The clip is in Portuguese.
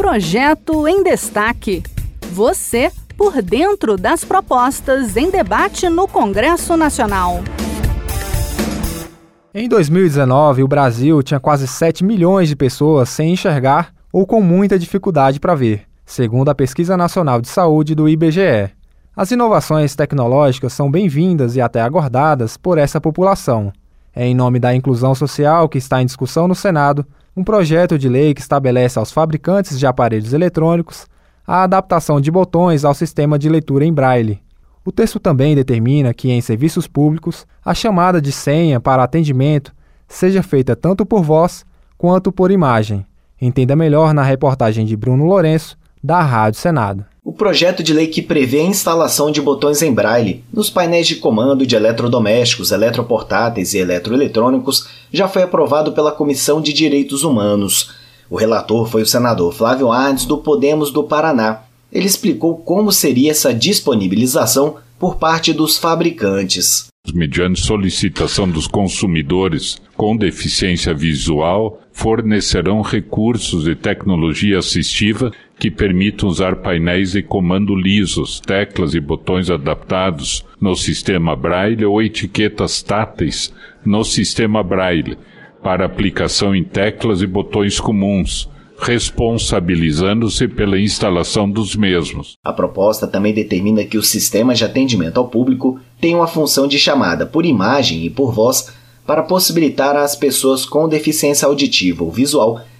Projeto em Destaque. Você por dentro das propostas em debate no Congresso Nacional. Em 2019, o Brasil tinha quase 7 milhões de pessoas sem enxergar ou com muita dificuldade para ver, segundo a Pesquisa Nacional de Saúde do IBGE. As inovações tecnológicas são bem-vindas e até aguardadas por essa população. É em nome da inclusão social que está em discussão no Senado um projeto de lei que estabelece aos fabricantes de aparelhos eletrônicos a adaptação de botões ao sistema de leitura em braille. O texto também determina que, em serviços públicos, a chamada de senha para atendimento seja feita tanto por voz quanto por imagem. Entenda melhor na reportagem de Bruno Lourenço, da Rádio Senado. O projeto de lei que prevê a instalação de botões em braille nos painéis de comando de eletrodomésticos, eletroportáteis e eletroeletrônicos já foi aprovado pela Comissão de Direitos Humanos. O relator foi o senador Flávio Arnes, do Podemos do Paraná, ele explicou como seria essa disponibilização por parte dos fabricantes. Mediante solicitação dos consumidores com deficiência visual, fornecerão recursos e tecnologia assistiva que permitam usar painéis de comando lisos, teclas e botões adaptados no sistema Braille ou etiquetas táteis no sistema Braille para aplicação em teclas e botões comuns responsabilizando-se pela instalação dos mesmos. A proposta também determina que os sistemas de atendimento ao público tenham a função de chamada por imagem e por voz para possibilitar às pessoas com deficiência auditiva ou visual